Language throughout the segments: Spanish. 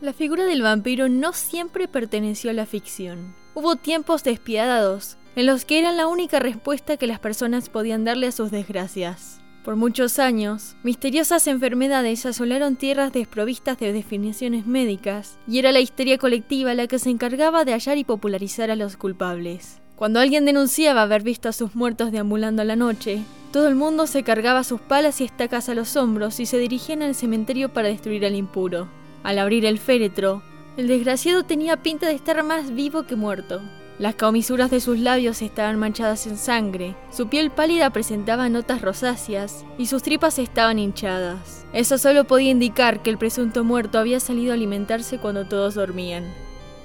La figura del vampiro no siempre perteneció a la ficción. Hubo tiempos despiadados en los que era la única respuesta que las personas podían darle a sus desgracias. Por muchos años, misteriosas enfermedades asolaron tierras desprovistas de definiciones médicas, y era la histeria colectiva la que se encargaba de hallar y popularizar a los culpables. Cuando alguien denunciaba haber visto a sus muertos deambulando a la noche, todo el mundo se cargaba sus palas y estacas a los hombros y se dirigían al cementerio para destruir al impuro. Al abrir el féretro, el desgraciado tenía pinta de estar más vivo que muerto. Las comisuras de sus labios estaban manchadas en sangre, su piel pálida presentaba notas rosáceas y sus tripas estaban hinchadas. Eso solo podía indicar que el presunto muerto había salido a alimentarse cuando todos dormían.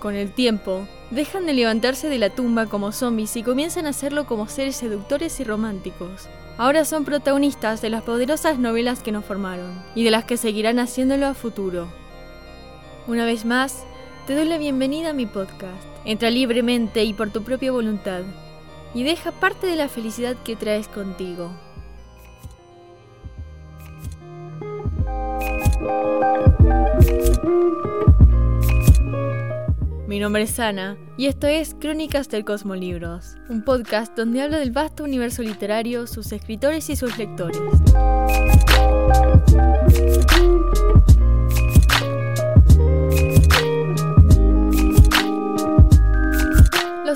Con el tiempo, dejan de levantarse de la tumba como zombies y comienzan a hacerlo como seres seductores y románticos. Ahora son protagonistas de las poderosas novelas que nos formaron y de las que seguirán haciéndolo a futuro. Una vez más, te doy la bienvenida a mi podcast. Entra libremente y por tu propia voluntad y deja parte de la felicidad que traes contigo. Mi nombre es Ana y esto es Crónicas del Cosmolibros, un podcast donde hablo del vasto universo literario, sus escritores y sus lectores.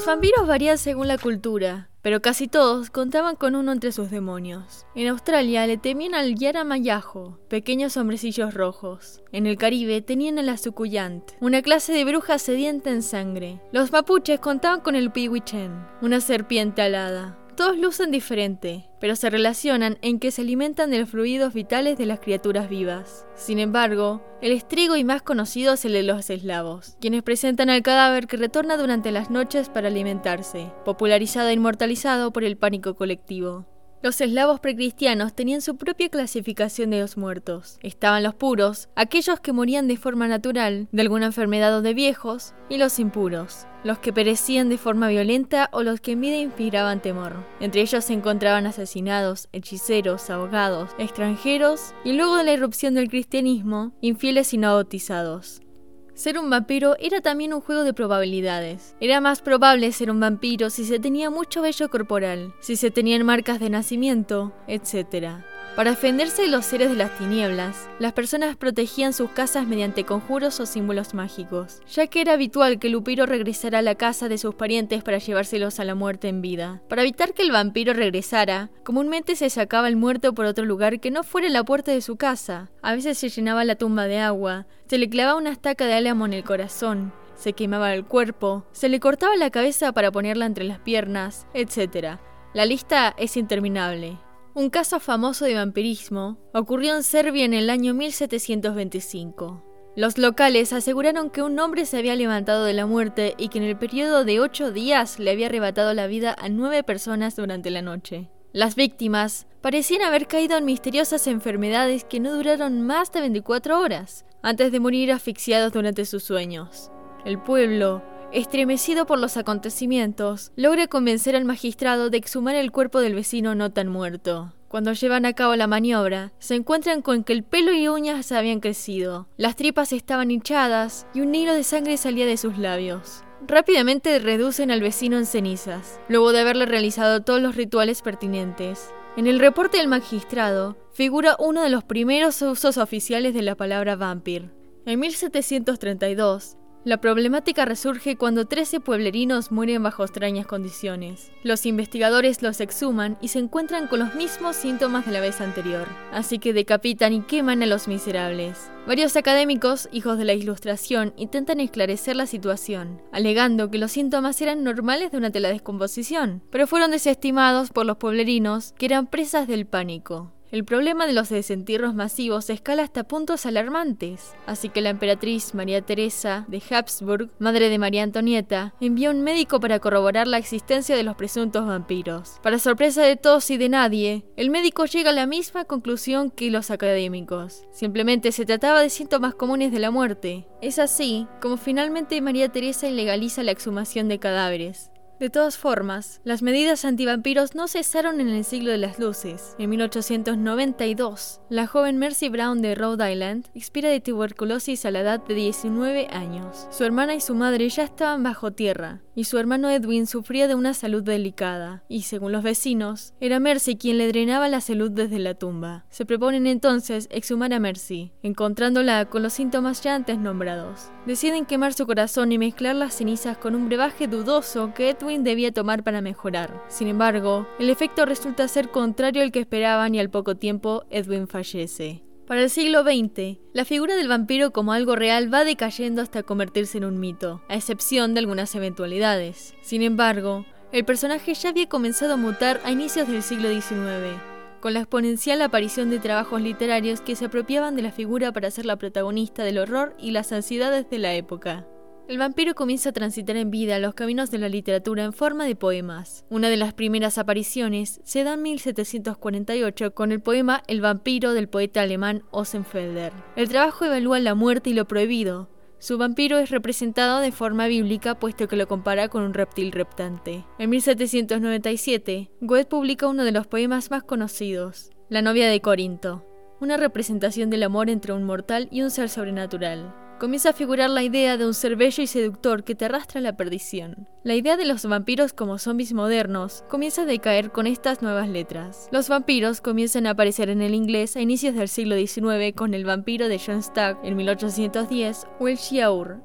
Los vampiros varían según la cultura, pero casi todos contaban con uno entre sus demonios. En Australia le temían al Yaramayajo, pequeños hombrecillos rojos. En el Caribe tenían a la Sucuyant, una clase de bruja sedienta en sangre. Los mapuches contaban con el Piwichen, una serpiente alada. Todos lucen diferente, pero se relacionan en que se alimentan de los fluidos vitales de las criaturas vivas. Sin embargo, el estrigo y más conocido es el de los eslavos, quienes presentan al cadáver que retorna durante las noches para alimentarse, popularizado e inmortalizado por el pánico colectivo. Los eslavos precristianos tenían su propia clasificación de los muertos. Estaban los puros, aquellos que morían de forma natural, de alguna enfermedad o de viejos, y los impuros, los que perecían de forma violenta o los que en vida inspiraban temor. Entre ellos se encontraban asesinados, hechiceros, abogados, extranjeros y luego de la irrupción del cristianismo, infieles y no bautizados. Ser un vampiro era también un juego de probabilidades. Era más probable ser un vampiro si se tenía mucho vello corporal, si se tenían marcas de nacimiento, etc. Para defenderse de los seres de las tinieblas, las personas protegían sus casas mediante conjuros o símbolos mágicos, ya que era habitual que el upiro regresara a la casa de sus parientes para llevárselos a la muerte en vida. Para evitar que el vampiro regresara, comúnmente se sacaba el muerto por otro lugar que no fuera la puerta de su casa. A veces se llenaba la tumba de agua, se le clavaba una estaca de álamo en el corazón, se quemaba el cuerpo, se le cortaba la cabeza para ponerla entre las piernas, etc. La lista es interminable. Un caso famoso de vampirismo ocurrió en Serbia en el año 1725. Los locales aseguraron que un hombre se había levantado de la muerte y que en el periodo de ocho días le había arrebatado la vida a nueve personas durante la noche. Las víctimas parecían haber caído en misteriosas enfermedades que no duraron más de 24 horas, antes de morir asfixiados durante sus sueños. El pueblo estremecido por los acontecimientos, logra convencer al magistrado de exhumar el cuerpo del vecino no tan muerto. Cuando llevan a cabo la maniobra, se encuentran con que el pelo y uñas habían crecido, las tripas estaban hinchadas y un hilo de sangre salía de sus labios. Rápidamente reducen al vecino en cenizas, luego de haberle realizado todos los rituales pertinentes. En el reporte del magistrado figura uno de los primeros usos oficiales de la palabra vampir. En 1732, la problemática resurge cuando 13 pueblerinos mueren bajo extrañas condiciones. Los investigadores los exhuman y se encuentran con los mismos síntomas de la vez anterior, así que decapitan y queman a los miserables. Varios académicos, hijos de la Ilustración, intentan esclarecer la situación, alegando que los síntomas eran normales durante la descomposición, pero fueron desestimados por los pueblerinos, que eran presas del pánico. El problema de los desentierros masivos escala hasta puntos alarmantes, así que la emperatriz María Teresa de Habsburg, madre de María Antonieta, envió un médico para corroborar la existencia de los presuntos vampiros. Para sorpresa de todos y de nadie, el médico llega a la misma conclusión que los académicos. Simplemente se trataba de síntomas comunes de la muerte. Es así como finalmente María Teresa ilegaliza la exhumación de cadáveres. De todas formas, las medidas antivampiros no cesaron en el siglo de las luces. En 1892, la joven Mercy Brown de Rhode Island expira de tuberculosis a la edad de 19 años. Su hermana y su madre ya estaban bajo tierra, y su hermano Edwin sufría de una salud delicada, y según los vecinos, era Mercy quien le drenaba la salud desde la tumba. Se proponen entonces exhumar a Mercy, encontrándola con los síntomas ya antes nombrados. Deciden quemar su corazón y mezclar las cenizas con un brebaje dudoso que Edwin debía tomar para mejorar. Sin embargo, el efecto resulta ser contrario al que esperaban y al poco tiempo Edwin fallece. Para el siglo XX, la figura del vampiro como algo real va decayendo hasta convertirse en un mito, a excepción de algunas eventualidades. Sin embargo, el personaje ya había comenzado a mutar a inicios del siglo XIX, con la exponencial aparición de trabajos literarios que se apropiaban de la figura para ser la protagonista del horror y las ansiedades de la época. El vampiro comienza a transitar en vida los caminos de la literatura en forma de poemas. Una de las primeras apariciones se da en 1748 con el poema El vampiro del poeta alemán Osenfelder. El trabajo evalúa la muerte y lo prohibido. Su vampiro es representado de forma bíblica puesto que lo compara con un reptil reptante. En 1797, Goethe publica uno de los poemas más conocidos, La novia de Corinto, una representación del amor entre un mortal y un ser sobrenatural comienza a figurar la idea de un ser bello y seductor que te arrastra a la perdición. La idea de los vampiros como zombies modernos comienza a decaer con estas nuevas letras. Los vampiros comienzan a aparecer en el inglés a inicios del siglo XIX con El vampiro de John Stagg en 1810 o El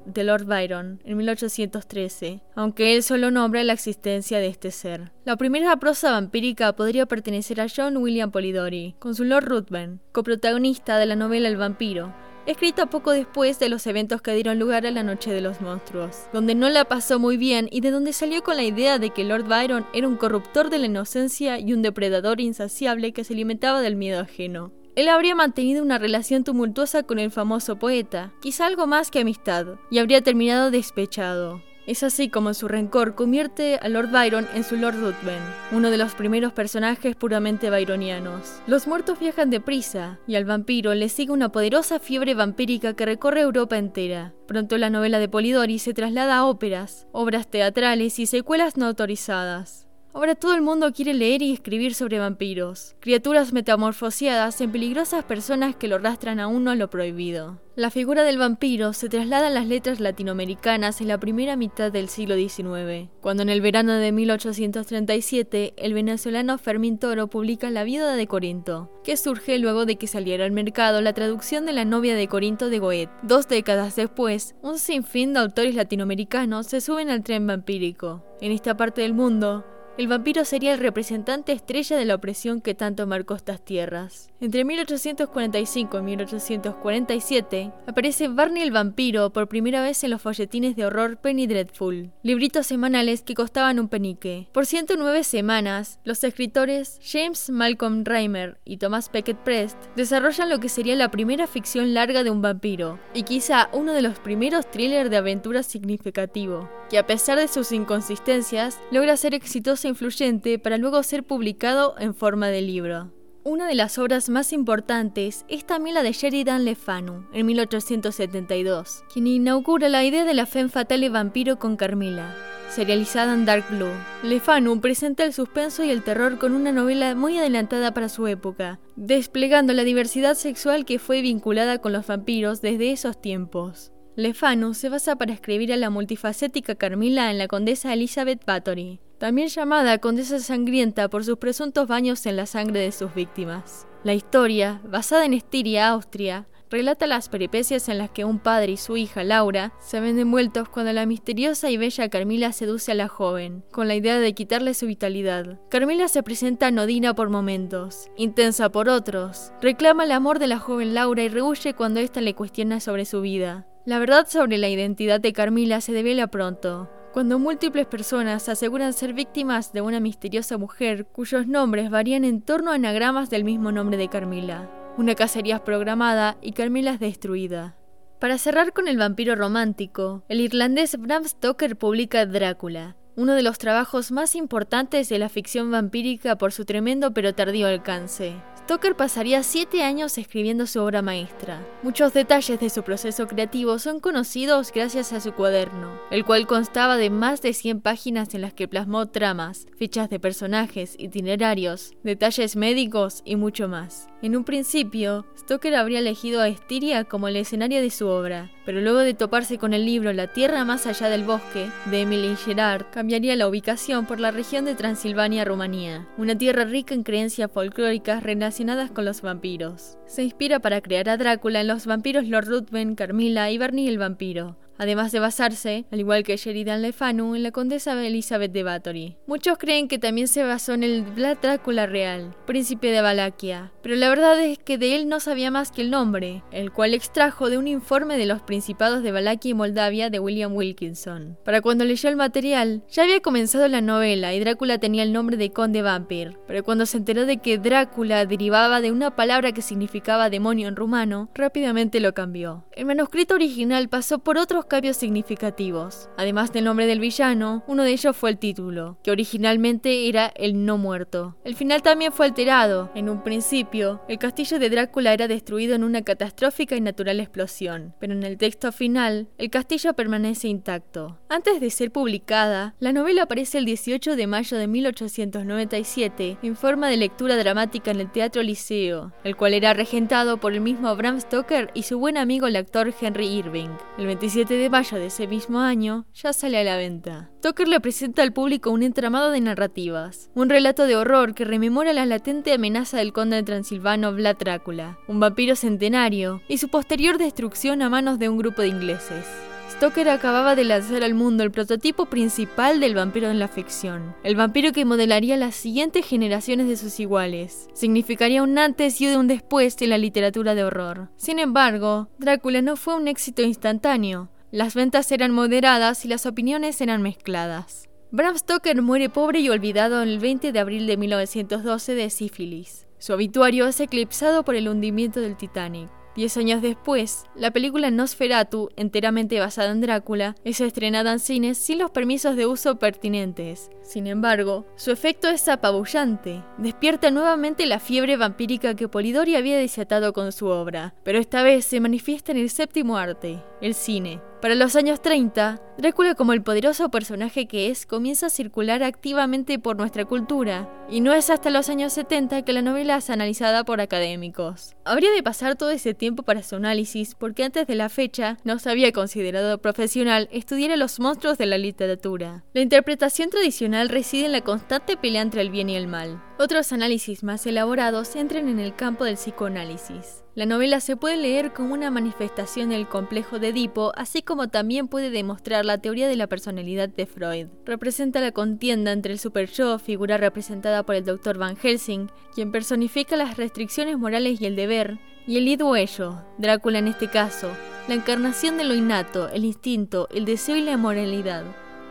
de Lord Byron en 1813, aunque él solo nombra la existencia de este ser. La primera prosa vampírica podría pertenecer a John William Polidori, con su Lord Ruthven, coprotagonista de la novela El vampiro, escrita poco después de los eventos que dieron lugar a la Noche de los Monstruos, donde no la pasó muy bien y de donde salió con la idea de que Lord Byron era un corruptor de la inocencia y un depredador insaciable que se alimentaba del miedo ajeno. Él habría mantenido una relación tumultuosa con el famoso poeta, quizá algo más que amistad, y habría terminado despechado. Es así como su rencor convierte a Lord Byron en su Lord Ruthven, uno de los primeros personajes puramente byronianos. Los muertos viajan deprisa, y al vampiro le sigue una poderosa fiebre vampírica que recorre Europa entera. Pronto la novela de Polidori se traslada a óperas, obras teatrales y secuelas no autorizadas. Ahora todo el mundo quiere leer y escribir sobre vampiros, criaturas metamorfoseadas en peligrosas personas que lo arrastran a uno a lo prohibido. La figura del vampiro se traslada a las letras latinoamericanas en la primera mitad del siglo XIX, cuando en el verano de 1837 el venezolano Fermín Toro publica La viuda de Corinto, que surge luego de que saliera al mercado la traducción de La novia de Corinto de Goethe. Dos décadas después, un sinfín de autores latinoamericanos se suben al tren vampírico. En esta parte del mundo, el vampiro sería el representante estrella de la opresión que tanto marcó estas tierras. Entre 1845 y 1847 aparece Barney el vampiro por primera vez en los folletines de horror Penny Dreadful, libritos semanales que costaban un penique. Por 109 semanas, los escritores James Malcolm Reimer y Thomas Becket Prest desarrollan lo que sería la primera ficción larga de un vampiro, y quizá uno de los primeros thrillers de aventura significativo, que a pesar de sus inconsistencias, logra ser exitoso influyente para luego ser publicado en forma de libro. Una de las obras más importantes es también la de Sheridan Le Fanu, en 1872, quien inaugura la idea de la femme fatale vampiro con Carmila, serializada en Dark Blue. Le Fanu presenta el suspenso y el terror con una novela muy adelantada para su época, desplegando la diversidad sexual que fue vinculada con los vampiros desde esos tiempos. Le Fanu se basa para escribir a la multifacética Carmila en la condesa Elizabeth Bathory, también llamada Condesa Sangrienta por sus presuntos baños en la sangre de sus víctimas. La historia, basada en Estiria, Austria, relata las peripecias en las que un padre y su hija Laura se ven envueltos cuando la misteriosa y bella Carmila seduce a la joven, con la idea de quitarle su vitalidad. Carmila se presenta anodina por momentos, intensa por otros, reclama el amor de la joven Laura y rehuye cuando ésta le cuestiona sobre su vida. La verdad sobre la identidad de Carmila se devela pronto, cuando múltiples personas aseguran ser víctimas de una misteriosa mujer cuyos nombres varían en torno a anagramas del mismo nombre de Carmila. Una cacería es programada y Carmila es destruida. Para cerrar con el vampiro romántico, el irlandés Bram Stoker publica Drácula, uno de los trabajos más importantes de la ficción vampírica por su tremendo pero tardío alcance. Stoker pasaría siete años escribiendo su obra maestra. Muchos detalles de su proceso creativo son conocidos gracias a su cuaderno, el cual constaba de más de 100 páginas en las que plasmó tramas, fichas de personajes, itinerarios, detalles médicos y mucho más. En un principio, Stoker habría elegido a Estiria como el escenario de su obra, pero luego de toparse con el libro La Tierra más allá del bosque, de Emily Gerard, cambiaría la ubicación por la región de Transilvania, Rumanía, una tierra rica en creencias folclóricas relacionadas con los vampiros. Se inspira para crear a Drácula en los vampiros Lord Ruthven, Carmilla y Bernie el vampiro, además de basarse, al igual que Sheridan Le Fanu, en la condesa Elizabeth de Bathory. Muchos creen que también se basó en el Drácula real, príncipe de Valaquia, pero la verdad es que de él no sabía más que el nombre, el cual extrajo de un informe de los principados de Valaquia y Moldavia de William Wilkinson. Para cuando leyó el material, ya había comenzado la novela y Drácula tenía el nombre de Conde Vampir, pero cuando se enteró de que Drácula derivaba de una palabra que significaba demonio en rumano, rápidamente lo cambió. El manuscrito original pasó por otros cambios significativos. Además del nombre del villano, uno de ellos fue el título, que originalmente era El No Muerto. El final también fue alterado. En un principio, el castillo de Drácula era destruido en una catastrófica y natural explosión, pero en el texto final, el castillo permanece intacto. Antes de ser publicada, la novela aparece el 18 de mayo de 1897 en forma de lectura dramática en el Teatro Liceo, el cual era regentado por el mismo Bram Stoker y su buen amigo el actor Henry Irving. El 27 de mayo de ese mismo año ya sale a la venta. Tucker le presenta al público un entramado de narrativas, un relato de horror que rememora la latente amenaza del conde transilvano Vlad Drácula, un vampiro centenario, y su posterior destrucción a manos de un grupo de ingleses. Stoker acababa de lanzar al mundo el prototipo principal del vampiro en la ficción, el vampiro que modelaría las siguientes generaciones de sus iguales. Significaría un antes y un después en la literatura de horror. Sin embargo, Drácula no fue un éxito instantáneo. Las ventas eran moderadas y las opiniones eran mezcladas. Bram Stoker muere pobre y olvidado el 20 de abril de 1912 de sífilis. Su obituario es eclipsado por el hundimiento del Titanic. Diez años después, la película Nosferatu, enteramente basada en Drácula, es estrenada en cines sin los permisos de uso pertinentes. Sin embargo, su efecto es apabullante. Despierta nuevamente la fiebre vampírica que Polidori había desatado con su obra, pero esta vez se manifiesta en el séptimo arte, el cine. Para los años 30, Drácula como el poderoso personaje que es comienza a circular activamente por nuestra cultura, y no es hasta los años 70 que la novela es analizada por académicos. Habría de pasar todo ese tiempo para su análisis porque antes de la fecha no se había considerado profesional estudiar a los monstruos de la literatura. La interpretación tradicional reside en la constante pelea entre el bien y el mal. Otros análisis más elaborados entran en el campo del psicoanálisis. La novela se puede leer como una manifestación del complejo de Edipo, así como también puede demostrar la teoría de la personalidad de Freud. Representa la contienda entre el super-yo, figura representada por el Dr. Van Helsing, quien personifica las restricciones morales y el deber, y el id ello, Drácula en este caso, la encarnación de lo innato, el instinto, el deseo y la moralidad,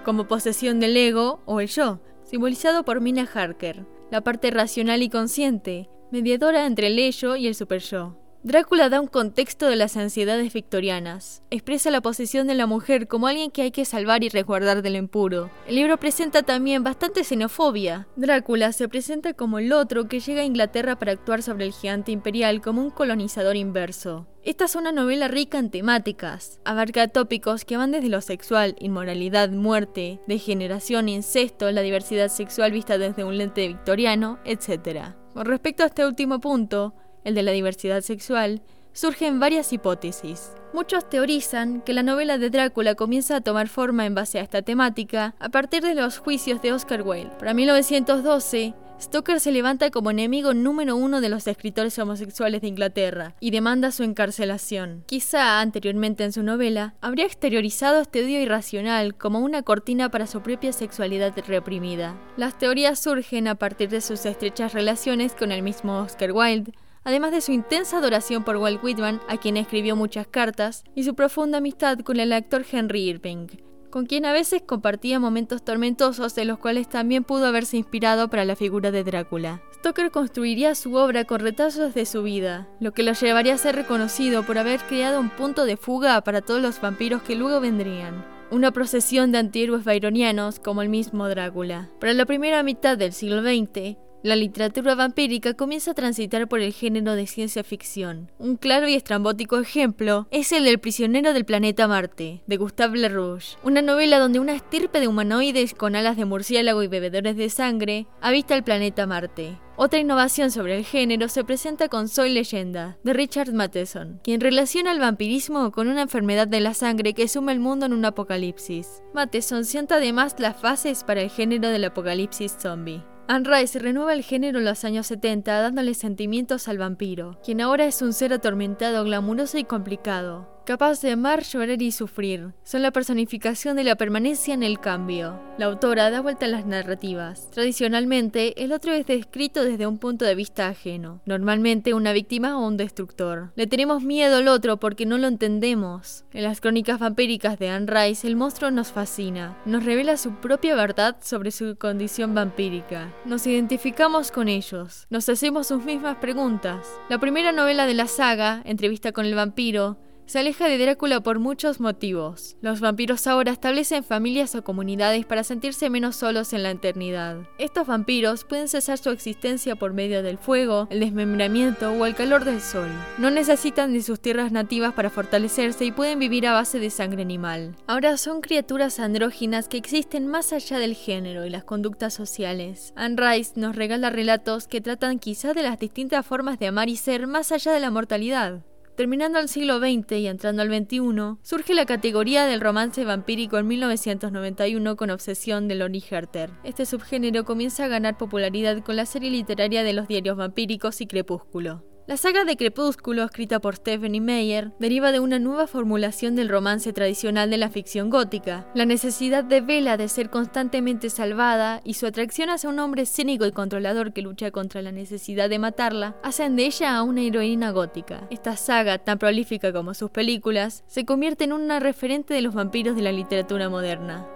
como posesión del ego o el yo, simbolizado por Mina Harker, la parte racional y consciente, mediadora entre el ello y el super-yo. Drácula da un contexto de las ansiedades victorianas. Expresa la posesión de la mujer como alguien que hay que salvar y resguardar del impuro. El libro presenta también bastante xenofobia. Drácula se presenta como el otro que llega a Inglaterra para actuar sobre el gigante imperial como un colonizador inverso. Esta es una novela rica en temáticas. Abarca tópicos que van desde lo sexual, inmoralidad, muerte, degeneración, incesto, la diversidad sexual vista desde un lente victoriano, etc. Con respecto a este último punto, el de la diversidad sexual, surgen varias hipótesis. Muchos teorizan que la novela de Drácula comienza a tomar forma en base a esta temática a partir de los juicios de Oscar Wilde. Para 1912, Stoker se levanta como enemigo número uno de los escritores homosexuales de Inglaterra y demanda su encarcelación. Quizá anteriormente en su novela habría exteriorizado este odio irracional como una cortina para su propia sexualidad reprimida. Las teorías surgen a partir de sus estrechas relaciones con el mismo Oscar Wilde, además de su intensa adoración por Walt Whitman, a quien escribió muchas cartas, y su profunda amistad con el actor Henry Irving, con quien a veces compartía momentos tormentosos de los cuales también pudo haberse inspirado para la figura de Drácula. Stoker construiría su obra con retazos de su vida, lo que lo llevaría a ser reconocido por haber creado un punto de fuga para todos los vampiros que luego vendrían una procesión de antihéroes byronianos como el mismo Drácula. Para la primera mitad del siglo XX, la literatura vampírica comienza a transitar por el género de ciencia ficción. Un claro y estrambótico ejemplo es el del prisionero del planeta Marte, de Gustave Le Rouge, una novela donde una estirpe de humanoides con alas de murciélago y bebedores de sangre habita el planeta Marte. Otra innovación sobre el género se presenta con Soy Leyenda, de Richard Matheson, quien relaciona el vampirismo con una enfermedad de la sangre que sume el mundo en un apocalipsis. Matheson sienta además las fases para el género del apocalipsis zombie. Anne Rice renueva el género en los años 70 dándole sentimientos al vampiro, quien ahora es un ser atormentado, glamuroso y complicado, capaz de amar, llorar y sufrir. Son la personificación de la permanencia en el cambio. La autora da vuelta a las narrativas. Tradicionalmente, el otro es descrito desde un punto de vista ajeno, normalmente una víctima o un destructor. Le tenemos miedo al otro porque no lo entendemos. En las crónicas vampíricas de Anne Rice, el monstruo nos fascina. Nos revela su propia verdad sobre su condición vampírica. Nos identificamos con ellos. Nos hacemos sus mismas preguntas. La primera novela de la saga, Entrevista con el vampiro, se aleja de Drácula por muchos motivos. Los vampiros ahora establecen familias o comunidades para sentirse menos solos en la eternidad. Estos vampiros pueden cesar su existencia por medio del fuego, el desmembramiento o el calor del sol. No necesitan de sus tierras nativas para fortalecerse y pueden vivir a base de sangre animal. Ahora son criaturas andróginas que existen más allá del género y las conductas sociales. Anne Rice nos regala relatos que tratan quizá de las distintas formas de amar y ser más allá de la mortalidad. Terminando el siglo XX y entrando al XXI, surge la categoría del romance vampírico en 1991 con Obsesión de Lonnie Herter. Este subgénero comienza a ganar popularidad con la serie literaria de los diarios vampíricos y Crepúsculo. La saga de Crepúsculo, escrita por Stephanie Meyer, deriva de una nueva formulación del romance tradicional de la ficción gótica. La necesidad de Bella de ser constantemente salvada y su atracción hacia un hombre cínico y controlador que lucha contra la necesidad de matarla hacen de ella a una heroína gótica. Esta saga, tan prolífica como sus películas, se convierte en una referente de los vampiros de la literatura moderna.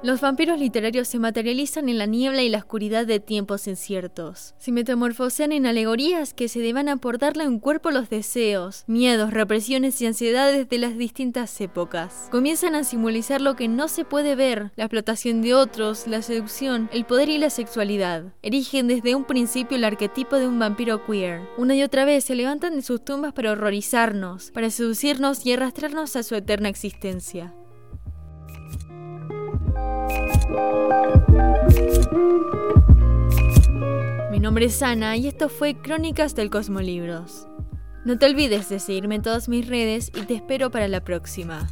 Los vampiros literarios se materializan en la niebla y la oscuridad de tiempos inciertos. Se metamorfosean en alegorías que se deban aportarle a un cuerpo los deseos, miedos, represiones y ansiedades de las distintas épocas. Comienzan a simbolizar lo que no se puede ver, la explotación de otros, la seducción, el poder y la sexualidad. Erigen desde un principio el arquetipo de un vampiro queer. Una y otra vez se levantan de sus tumbas para horrorizarnos, para seducirnos y arrastrarnos a su eterna existencia. Mi nombre es Ana y esto fue Crónicas del Cosmolibros. No te olvides de seguirme en todas mis redes y te espero para la próxima.